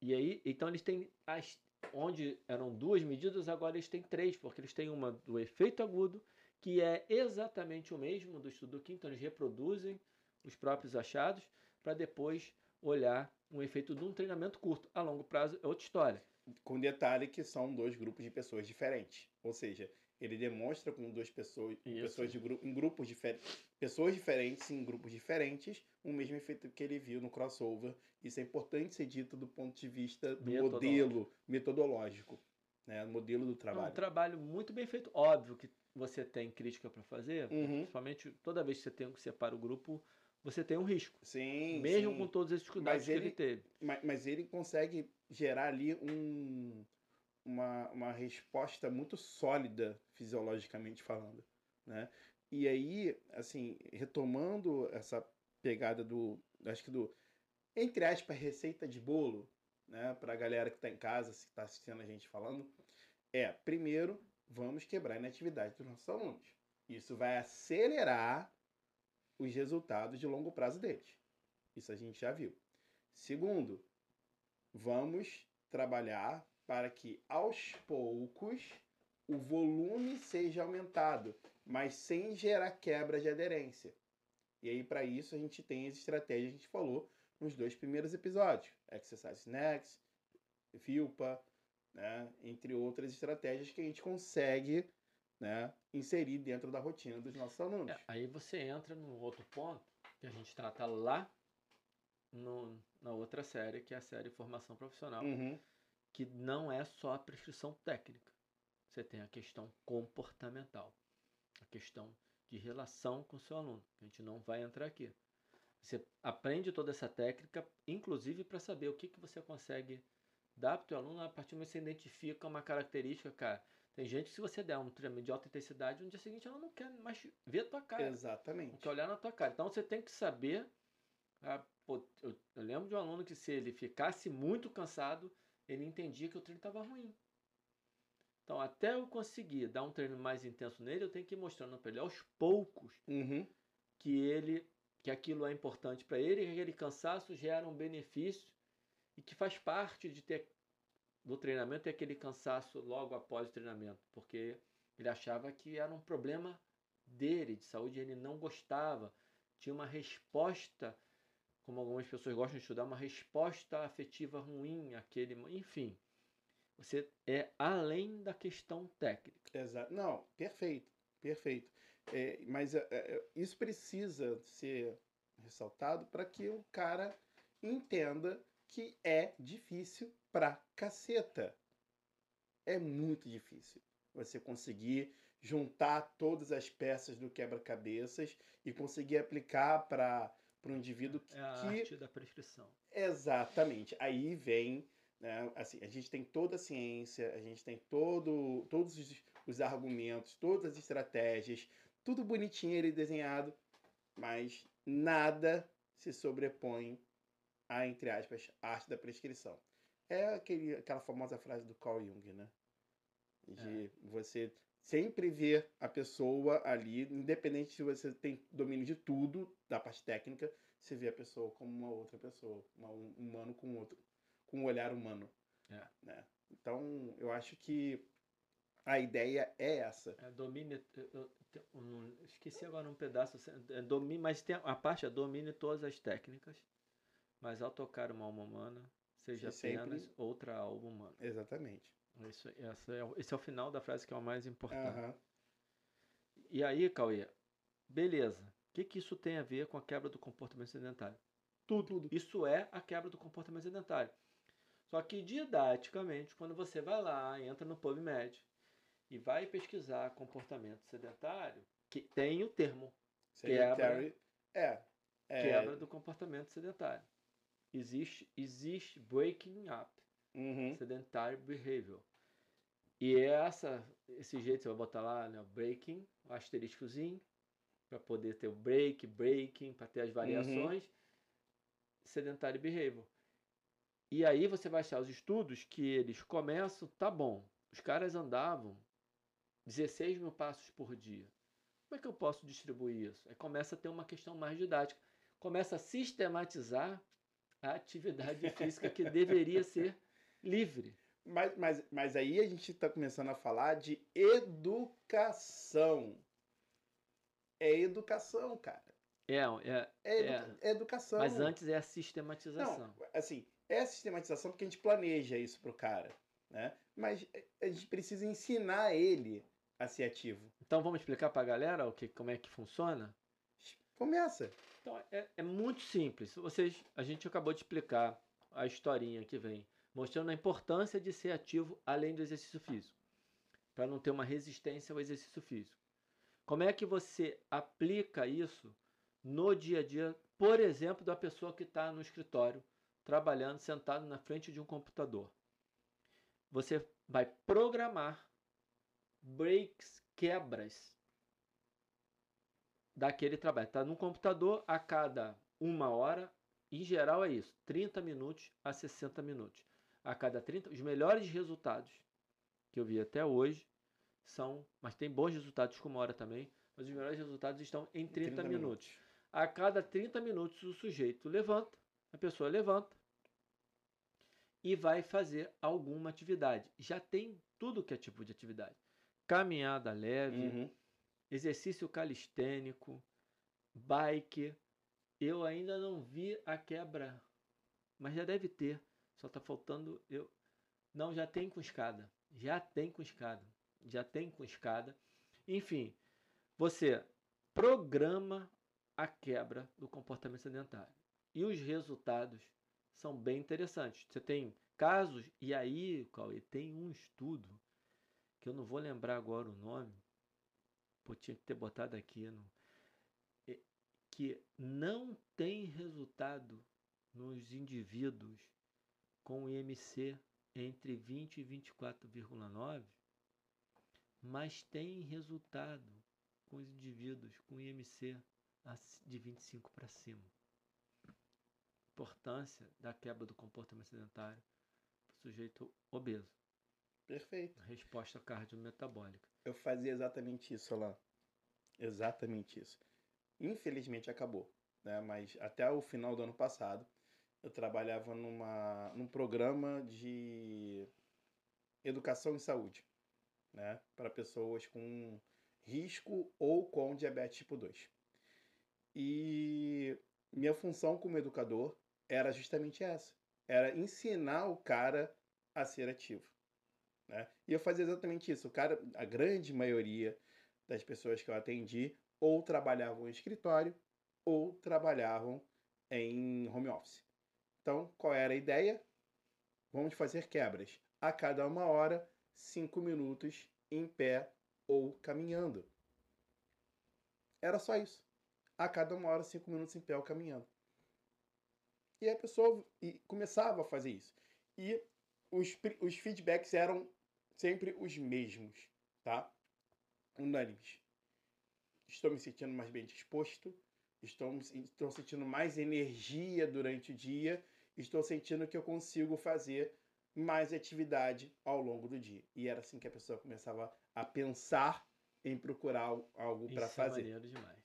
e aí, então eles têm as, onde eram duas medidas, agora eles têm três, porque eles têm uma do efeito agudo, que é exatamente o mesmo do estudo do quinto, então eles reproduzem os próprios achados para depois olhar um efeito de um treinamento curto. A longo prazo é outra história. Com detalhe que são dois grupos de pessoas diferentes. Ou seja, ele demonstra com duas pessoas, Isso. pessoas de grupo, em grupos diferentes, pessoas diferentes em grupos diferentes, o mesmo efeito que ele viu no crossover. Isso é importante ser dito do ponto de vista do Metodológico. modelo metodológico, né? Modelo do É um trabalho. trabalho muito bem feito. Óbvio que você tem crítica para fazer, Uhum. principalmente toda vez que você tem que separar o grupo, você tem um risco. Sim, mesmo sim. com todos esses cuidados Mas que ele ele- teve. Mas, mas ele consegue gerar ali um, uma, uma resposta muito sólida, fisiologicamente falando, né? E aí, assim, retomando essa pegada do, acho que do, entre aspas, receita de bolo, né? Pra galera que tá em casa, se tá assistindo a gente falando, é, primeiro, vamos quebrar a inatividade dos nossos alunos. Isso vai acelerar os resultados de longo prazo deles. Isso a gente já viu. Segundo, vamos trabalhar para que aos poucos o volume seja aumentado, mas sem gerar quebra de aderência. E aí, para isso, a gente tem as estratégias que a gente falou nos dois primeiros episódios: Exercise Next, VILPA, né? entre outras estratégias que a gente consegue né? inserir dentro da rotina dos nossos alunos. É, aí você entra num outro ponto que a gente trata lá no- na outra série, que é a série Formação Profissional, Uhum. que não é só a prescrição técnica. Você tem a questão comportamental, a questão de relação com o seu aluno, que a gente não vai entrar aqui. Você aprende toda essa técnica, inclusive para saber o que, que você consegue dar para o teu aluno a partir do momento que você identifica uma característica, cara. Tem gente que se você der um treinamento de alta intensidade, no dia seguinte ela não quer mais ver a tua cara. Não Exatamente. quer olhar na tua cara. Então você tem que saber. ah, pô, eu, eu lembro de um aluno que se ele ficasse muito cansado, ele entendia que o treino estava ruim. Então, até eu conseguir dar um treino mais intenso nele, eu tenho que ir mostrando para ele aos poucos Uhum. que ele que aquilo é importante para ele, que aquele cansaço gera um benefício e que faz parte de ter do treinamento ter aquele cansaço logo após o treinamento, porque ele achava que era um problema dele de saúde, ele não gostava, tinha uma resposta, como algumas pessoas gostam de estudar, uma resposta afetiva ruim àquele, enfim. Você é além da questão técnica. Exato. Não, perfeito, perfeito. É, mas é, é, isso precisa ser ressaltado para que o cara entenda que é difícil pra caceta. É muito difícil você conseguir juntar todas as peças do quebra-cabeças e conseguir aplicar para um indivíduo que, É a que arte da prescrição. Exatamente. Aí vem, né, assim, a gente tem toda a ciência, a gente tem todo, todos os, os argumentos, todas as estratégias, tudo bonitinho ali desenhado, mas nada se sobrepõe à, entre aspas, arte da prescrição. É aquele, aquela famosa frase do Carl Jung, né? De você sempre ver a pessoa ali, independente se você tem domínio de tudo, da parte técnica, você vê a pessoa como uma outra pessoa, um humano com outro, com um olhar humano. É. Né? Então, eu acho que a ideia é essa. É, domine. eu- eu- eu esqueci agora um pedaço. é, domine, mas tem a parte é domine todas as técnicas, mas ao tocar uma alma humana, seja E sempre- apenas outra alma humana. Exatamente. Isso, essa é, o- esse é o final da frase que é o mais importante. Aham. E aí, Cauê, beleza. O que, que isso tem a ver com a quebra do comportamento sedentário? Tudo. Isso é a quebra do comportamento sedentário. Só que didaticamente, quando você vai lá, entra no PubMed e vai pesquisar comportamento sedentário, que tem o termo Sedentary. É. é quebra do comportamento sedentário. Existe, existe breaking up, uhum. sedentary behavior. E é essa, esse jeito você vai botar lá, né, breaking, o asteriscozinho, para poder ter o break, breaking, para ter as variações, sedentary behavior. E aí você vai achar os estudos que eles começam, tá bom, os caras andavam 16 mil passos por dia. Como é que eu posso distribuir isso? Aí começa a ter uma questão mais didática. Começa a sistematizar a atividade física que deveria ser livre. Mas, mas, mas aí a gente está começando a falar de educação. É educação, cara. É, é, É, edu- é educação. mas antes é a sistematização. Não, assim, é a sistematização porque a gente planeja isso pro cara, né? Mas a gente precisa ensinar ele a ser ativo. Então vamos explicar para a galera o que, como é que funciona? Começa. Então é, é muito simples. Vocês, a gente acabou de explicar a historinha que vem, mostrando a importância de ser ativo além do exercício físico, para não ter uma resistência ao exercício físico. Como é que você aplica isso no dia a dia, por exemplo, da pessoa que está no escritório, trabalhando, sentado na frente de um computador? Você vai programar breaks, quebras daquele trabalho. Está no computador a cada uma hora, em geral é isso, 30 minutos a 60 minutos. A cada 30, os melhores resultados que eu vi até hoje são, mas tem bons resultados com uma hora também, mas os melhores resultados estão em 30, 30 minutos. minutos. A cada 30 minutos o sujeito levanta, a pessoa levanta e vai fazer alguma atividade. Já tem tudo que é tipo de atividade. Caminhada leve, uhum. exercício calistênico, bike. Eu ainda não vi a quebra, mas já deve ter. Só está faltando eu. Não, já tem com escada. Já tem com escada. Já tem com escada. Enfim, você programa a quebra do comportamento sedentário. E os resultados são bem interessantes. Você tem casos, e aí, Cauê, tem um estudo, que eu não vou lembrar agora o nome, pô, tinha que ter botado aqui, no, que não tem resultado nos indivíduos com IMC entre 20 e 24,9, mas tem resultado com os indivíduos com IMC de 25 para cima. Importância da quebra do comportamento sedentário para o sujeito obeso. Perfeito. Resposta cardiometabólica. Eu fazia exatamente isso lá. Exatamente isso. Infelizmente acabou, né? Mas até o final do ano passado eu trabalhava numa, num programa de educação em saúde, né, para pessoas com risco ou com diabetes tipo 2. E minha função como educador era justamente essa, era ensinar o cara a ser ativo, né? E eu fazia exatamente isso. O cara, a grande maioria das pessoas que eu atendi ou trabalhavam em escritório ou trabalhavam em home office. Então, qual era a ideia? Vamos fazer quebras. A cada uma hora, cinco minutos em pé ou caminhando. Era só isso. A cada uma hora, cinco minutos em pé ou caminhando. E a pessoa começava a fazer isso. E os, os feedbacks eram sempre os mesmos, tá? Unânimes. Estou me sentindo mais bem disposto, estou, estou sentindo mais energia durante o dia estou sentindo que eu consigo fazer mais atividade ao longo do dia. E era assim que a pessoa começava a pensar em procurar algo para é fazer. É demais.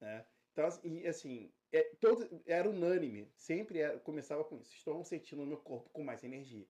Né? Então, e assim, é, todo, era unânime, sempre era, começava com isso. Estou sentindo o meu corpo com mais energia.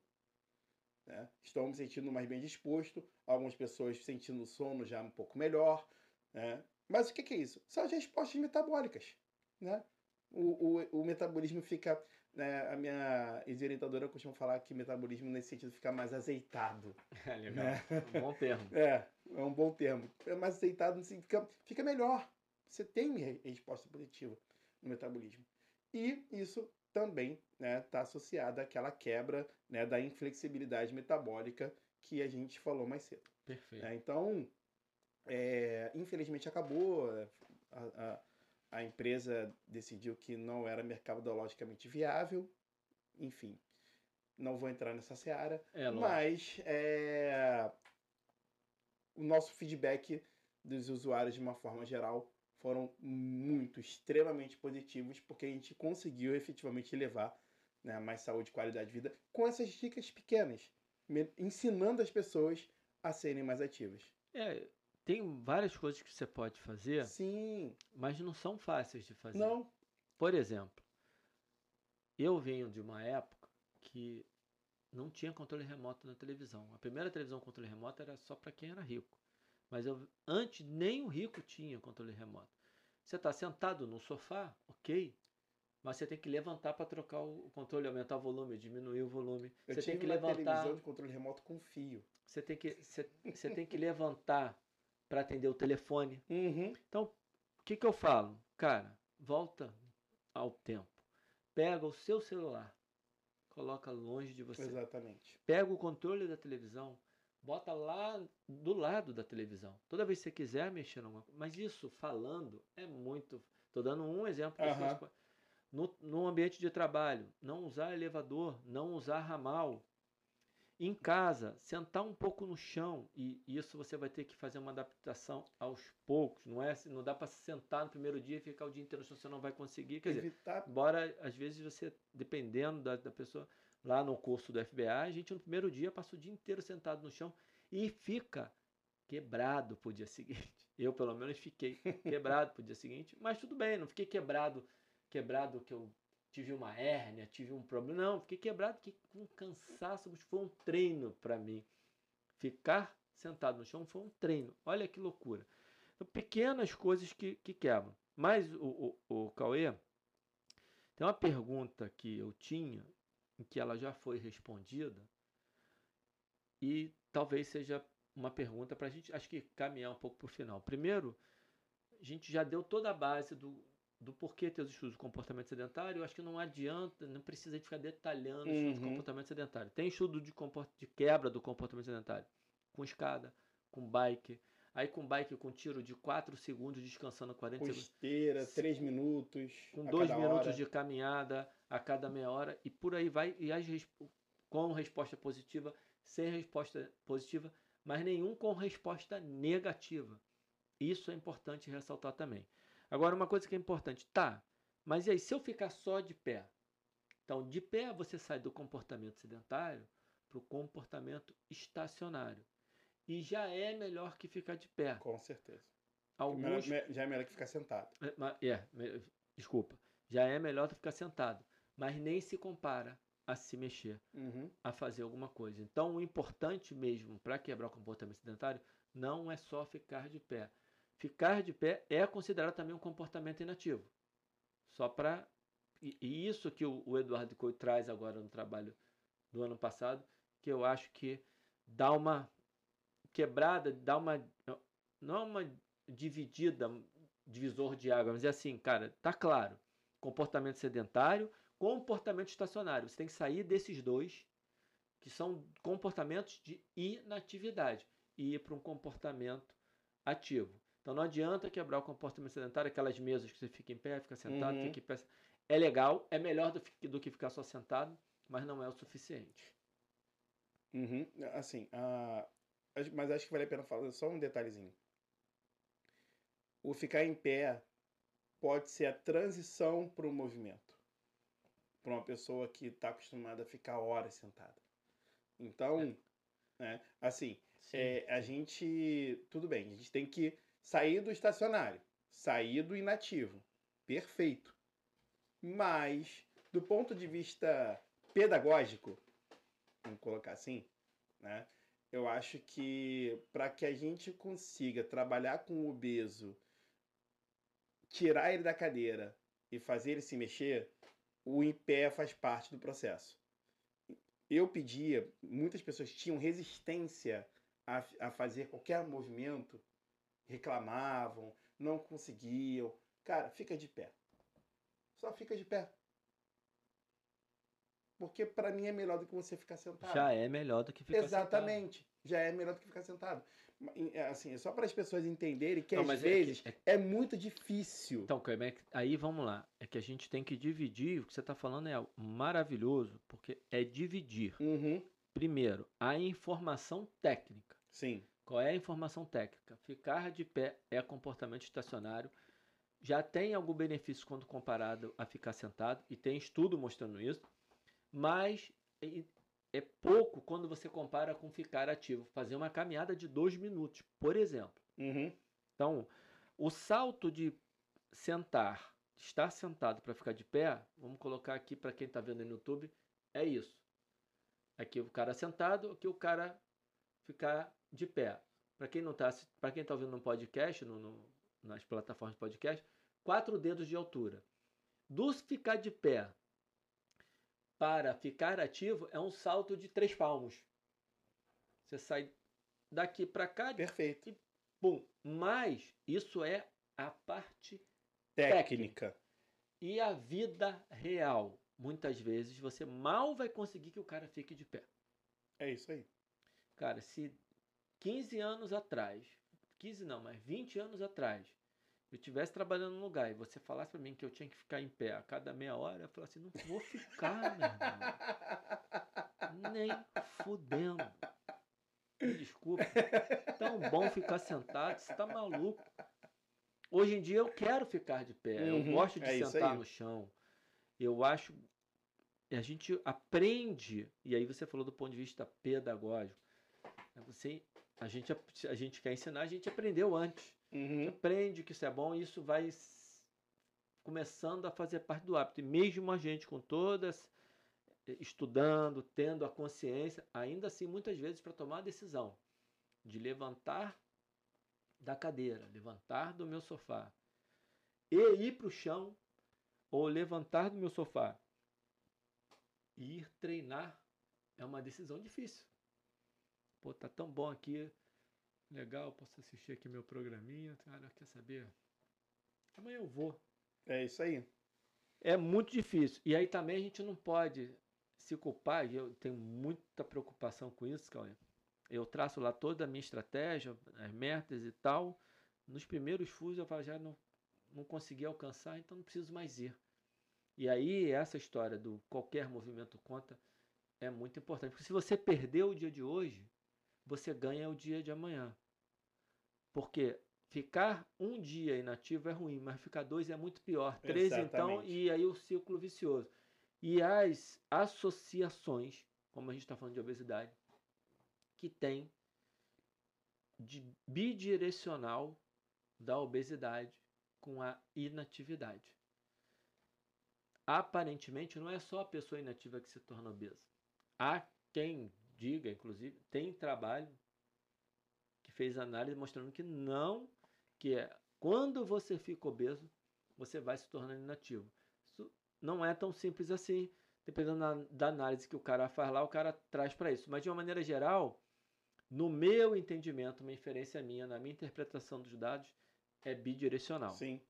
Né? Estou me sentindo mais bem disposto. Algumas pessoas sentindo o sono já um pouco melhor. Né? Mas o que, que é isso? São as respostas metabólicas. Né? O, o, o metabolismo fica né, a minha ex-orientadora costuma falar que metabolismo nesse sentido fica mais azeitado. É legal. Né? É um bom termo. É, é um bom termo. É mais azeitado, fica, fica melhor. Você tem resposta positiva no metabolismo. E isso também está né, tá associado àquela quebra né, da inflexibilidade metabólica que a gente falou mais cedo. Perfeito. É, então, é, infelizmente acabou. A, a, a empresa decidiu que não era mercadologicamente viável, enfim, não vou entrar nessa seara, é, mas é, o nosso feedback dos usuários de uma forma geral foram muito, extremamente positivos, porque a gente conseguiu efetivamente levar né, mais saúde e qualidade de vida com essas dicas pequenas, ensinando as pessoas a serem mais ativas. É, tem várias coisas que você pode fazer. Sim. Mas não são fáceis de fazer. Não. Por exemplo, eu venho de uma época que não tinha controle remoto na televisão. A primeira televisão com controle remoto era só para quem era rico. Mas eu, antes nem o rico tinha controle remoto. Você está sentado no sofá, ok, mas você tem que levantar para trocar o controle, aumentar o volume, diminuir o volume. Eu você tem que levantar. televisão de controle remoto com fio. Você tem que você, você tem que levantar para atender o telefone. Uhum. Então, o que, que eu falo? Cara, volta ao tempo. Pega o seu celular, coloca longe de você. Exatamente. Pega o controle da televisão, Bota lá do lado da televisão. Toda vez que você quiser mexer numa Mas isso, falando, é muito. Estou dando um exemplo. Aham. No, no ambiente de trabalho, não usar elevador, não usar ramal. Em casa, sentar um pouco no chão, e isso você vai ter que fazer uma adaptação aos poucos, não é? Não dá para sentar no primeiro dia e ficar o dia inteiro no chão, você não vai conseguir. Quer dizer, Evitar. embora às vezes você, dependendo da, da pessoa, lá no curso do FBA, a gente no primeiro dia passa o dia inteiro sentado no chão e fica quebrado pro dia seguinte. Eu, pelo menos, fiquei quebrado pro dia seguinte, mas tudo bem, não fiquei quebrado, quebrado que eu tive uma hérnia, tive um problema. Não, fiquei quebrado, fiquei com cansaço, foi um treino para mim. Ficar sentado no chão foi um treino. Olha que loucura. Então, pequenas coisas que, que quebram. Mas o, o, o Cauê, tem uma pergunta que eu tinha, em que ela já foi respondida, e talvez seja uma pergunta para a gente, acho que caminhar um pouco para o final. Primeiro, a gente já deu toda a base do, do porquê ter os estudos de comportamento sedentário. Eu acho que não adianta, não precisa ficar detalhando o estudo de Uhum. comportamento sedentário. Tem estudo de, comport, de quebra do comportamento sedentário, com escada, com bike. Aí com bike com tiro de 4 segundos, descansando 40 Com segundos esteira, três minutos. com a dois cada minutos hora. de caminhada a cada meia hora e por aí vai e as com resposta positiva sem resposta positiva mas nenhum com resposta negativa isso é importante ressaltar também agora uma coisa que é importante tá mas e aí se eu ficar só de pé então de pé você sai do comportamento sedentário para o comportamento estacionário e já é melhor que ficar de pé Com certeza. alguns já é melhor que ficar sentado. é, é, desculpa. Já é melhor tu ficar sentado. Mas nem se compara a se mexer, Uhum. a fazer alguma coisa. Então, o importante mesmo para quebrar o comportamento sedentário não é só ficar de pé. Ficar de pé é considerado também um comportamento inativo. Só para. E, isso que o, Eduardo Coi traz agora no trabalho do ano passado, que eu acho que dá uma quebrada, dá uma. Não é uma dividida, divisor de água, mas é assim, cara, tá claro. Comportamento sedentário, comportamento estacionário. Você tem que sair desses dois, que são comportamentos de inatividade, e ir para um comportamento ativo. Então não adianta quebrar o comportamento sedentário, aquelas mesas que você fica em pé, fica sentado, Uhum. fica em pé. É legal, é melhor do, do que ficar só sentado, mas não é o suficiente. Uhum. Assim, a... mas acho que vale a pena falar só um detalhezinho. O ficar em pé pode ser a transição para o movimento. Para uma pessoa que está acostumada a ficar horas sentada. Então, né, assim, é, a gente. Tudo bem, a gente tem que sair do estacionário, sair do inativo. Perfeito. Mas, do ponto de vista pedagógico, vamos colocar assim, né? Eu acho que para que a gente consiga trabalhar com o obeso, tirar ele da cadeira e fazer ele se mexer, o em pé faz parte do processo. Eu pedia, muitas pessoas tinham resistência a, a fazer qualquer movimento, reclamavam, não conseguiam. Cara, fica de pé. Só fica de pé. Porque para mim é melhor do que você ficar sentado. Já é melhor do que ficar sentado. Exatamente. Já é melhor do que ficar sentado. É, Assim, é só para as pessoas entenderem que Não, às mas é que- vezes é- é, muito difícil. Então, é aí vamos lá. É que a gente tem que dividir. O que você está falando é maravilhoso, porque é dividir. Uhum, Primeiro, a informação técnica. sim. Qual é a informação técnica? Ficar de pé é comportamento estacionário. Já tem algum benefício quando comparado a ficar sentado, e tem estudo mostrando isso, mas é- pouco quando você compara com ficar ativo. Fazer uma caminhada de dois minutos, por exemplo. Uhum, Então, o salto de sentar, estar sentado para ficar de pé, vamos colocar aqui para quem está vendo no YouTube, é isso. Aqui o cara sentado, aqui o cara ficar de pé. Para quem não tá, para quem está ouvindo no podcast, no, no- nas plataformas de podcast, quatro dedos de altura. Do ficar de pé para ficar ativo é um salto de três palmos. Você sai daqui para cá, perfeito. Bom, mas isso é a parte Técnica. e a vida real. Muitas vezes você mal vai conseguir que o cara fique de pé. É isso aí. Cara, se 15 anos atrás, 15 não, mas 20 anos atrás, eu estivesse trabalhando num lugar e você falasse para mim que eu tinha que ficar em pé a cada meia hora, eu falasse assim, não vou ficar, meu irmão. Nem fudendo. Me desculpa. Tão bom ficar sentado, você tá maluco. Hoje em dia eu quero ficar de pé, eu Uhum, gosto de é sentar no chão. Eu acho. A gente aprende, e aí você falou do ponto de vista pedagógico. né, Você, a, gente, a gente quer ensinar, a gente aprendeu antes. Uhum. aprende que isso é bom e isso vai começando a fazer parte do hábito. E mesmo a gente com todas eh, estudando, tendo a consciência, ainda assim muitas vezes para tomar a decisão de levantar da cadeira, levantar do meu sofá e ir para o chão ou levantar do meu sofá e ir treinar é uma decisão difícil. Pô, tá tão bom aqui, legal, posso assistir aqui meu programinha, cara, quer saber? Amanhã eu vou. É isso aí. É muito difícil. E aí também a gente não pode se culpar, e eu tenho muita preocupação com isso, Cauê. Eu traço lá toda a minha estratégia, as metas e tal. Nos primeiros fusos eu falo, já não, não consegui alcançar, então não preciso mais ir. E aí essa história do qualquer movimento conta é muito importante. Porque se você perder o dia de hoje, você ganha o dia de amanhã. Porque ficar um dia inativo é ruim, mas ficar dois é muito pior. Três, então, Exatamente. e aí o ciclo vicioso. E as associações, como a gente está falando de obesidade, que tem de bidirecional da obesidade com a inatividade. Aparentemente, não é só a pessoa inativa que se torna obesa. Há quem diga, inclusive, tem trabalho que fez análise mostrando que não, que é quando você fica obeso, você vai se tornando inativo. Isso não é tão simples assim, dependendo da, da análise que o cara faz lá, o cara traz para isso. Mas de uma maneira geral, no meu entendimento, uma inferência minha, na minha interpretação dos dados, é bidirecional. Sim.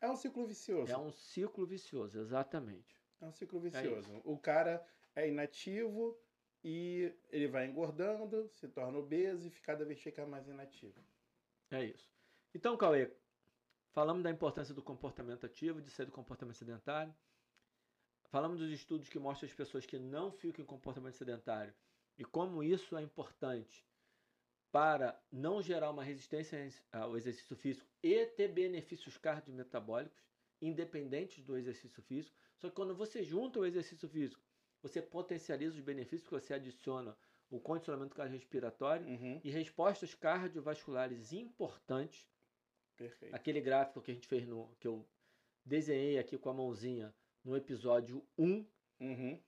É um ciclo vicioso. É um ciclo vicioso, exatamente. É um ciclo vicioso. o cara é inativo e ele vai engordando, se torna obeso e cada vez fica mais inativo. É isso. Então, Cauê, falamos da importância do comportamento ativo, de ser do comportamento sedentário. Falamos dos estudos que mostram as pessoas que não ficam em comportamento sedentário e como isso é importante para não gerar uma resistência ao exercício físico e ter benefícios cardiometabólicos, independentes do exercício físico. Só que quando você junta o exercício físico, você potencializa os benefícios, porque você adiciona o condicionamento cardiorrespiratório Uhum. e respostas cardiovasculares importantes. Perfeito. Aquele gráfico que a gente fez no que eu desenhei aqui com a mãozinha no episódio 1. Uhum.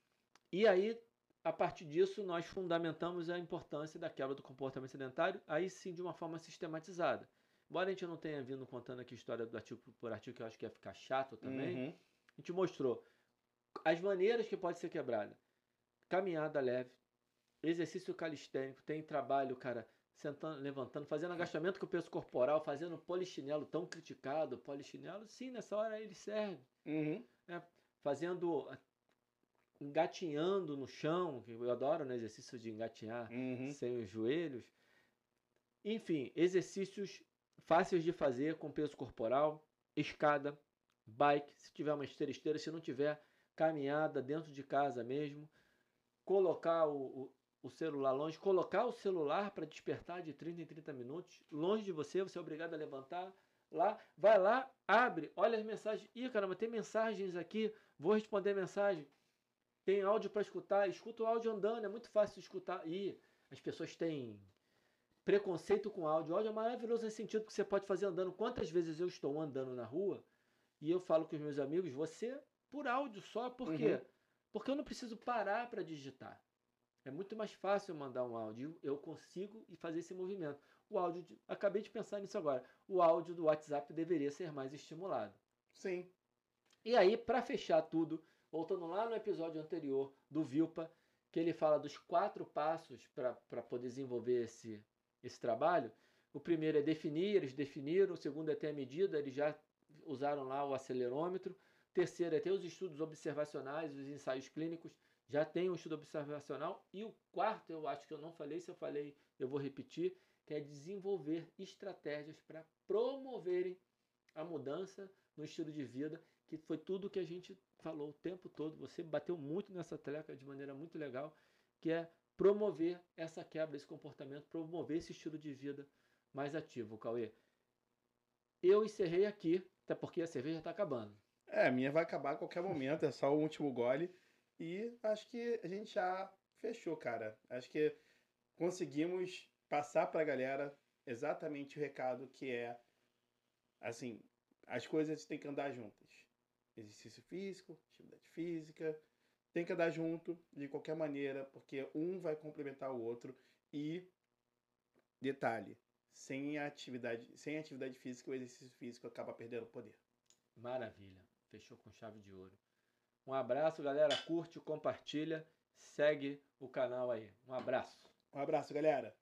E aí, a partir disso, nós fundamentamos a importância da quebra do comportamento sedentário, aí sim de uma forma sistematizada. Embora a gente não tenha vindo contando aqui a história do artigo por artigo, que eu acho que ia ficar chato também, Uhum. a gente mostrou as maneiras que pode ser quebrada. Caminhada leve, exercício calistênico, tem trabalho, cara, sentando, levantando, fazendo agachamento com o peso corporal, fazendo polichinelo tão criticado. Polichinelo, sim, nessa hora ele serve. Uhum. Fazendo, engatinhando no chão, que eu adoro no exercício de engatinhar Uhum. sem os joelhos. Enfim, exercícios fáceis de fazer com peso corporal, escada, bike, se tiver uma esteira, esteira, se não tiver, caminhada dentro de casa mesmo, colocar o, o, o celular longe, colocar o celular para despertar de 30 em 30 minutos, longe de você, você é obrigado a levantar lá, vai lá, abre, olha as mensagens, ih caramba, tem mensagens aqui, vou responder mensagem, tem áudio para escutar, escuta o áudio andando, é muito fácil escutar, e as pessoas têm preconceito com áudio. Áudio é maravilhoso nesse sentido que você pode fazer andando. Quantas vezes eu estou andando na rua e eu falo com os meus amigos, você por áudio só, por quê? Uhum. Porque eu não preciso parar para digitar. É muito mais fácil mandar um áudio, eu consigo e fazer esse movimento. O áudio, de- acabei de pensar nisso agora. O áudio do WhatsApp deveria ser mais estimulado. Sim. E aí, para fechar tudo, voltando lá no episódio anterior do Vilpa, que ele fala dos quatro passos para poder desenvolver esse, esse trabalho. O primeiro é definir, eles definiram. O segundo é ter a medida, eles já usaram lá o acelerômetro. Terceiro é ter os estudos observacionais, os ensaios clínicos, já tem um estudo observacional. E o quarto, eu acho que eu não falei, se eu falei, eu vou repetir, que é desenvolver estratégias para promoverem a mudança no estilo de vida, que foi tudo que a gente falou o tempo todo. Você bateu muito nessa tecla de maneira muito legal, que é promover essa quebra, esse comportamento, promover esse estilo de vida mais ativo, Cauê. Eu encerrei aqui, até porque a cerveja está acabando. É, a minha vai acabar a qualquer momento, é só o último gole. E acho que a gente já fechou, cara. Acho que conseguimos passar para a galera exatamente o recado que é assim, as coisas têm que andar juntas. Exercício físico, atividade física, tem que andar junto de qualquer maneira, porque um vai complementar o outro e detalhe, sem a atividade, sem atividade física, o exercício físico acaba perdendo poder. Maravilha. Fechou com chave de ouro. Um abraço, galera. Curte, compartilha, segue o canal aí. Um abraço. Um abraço, galera.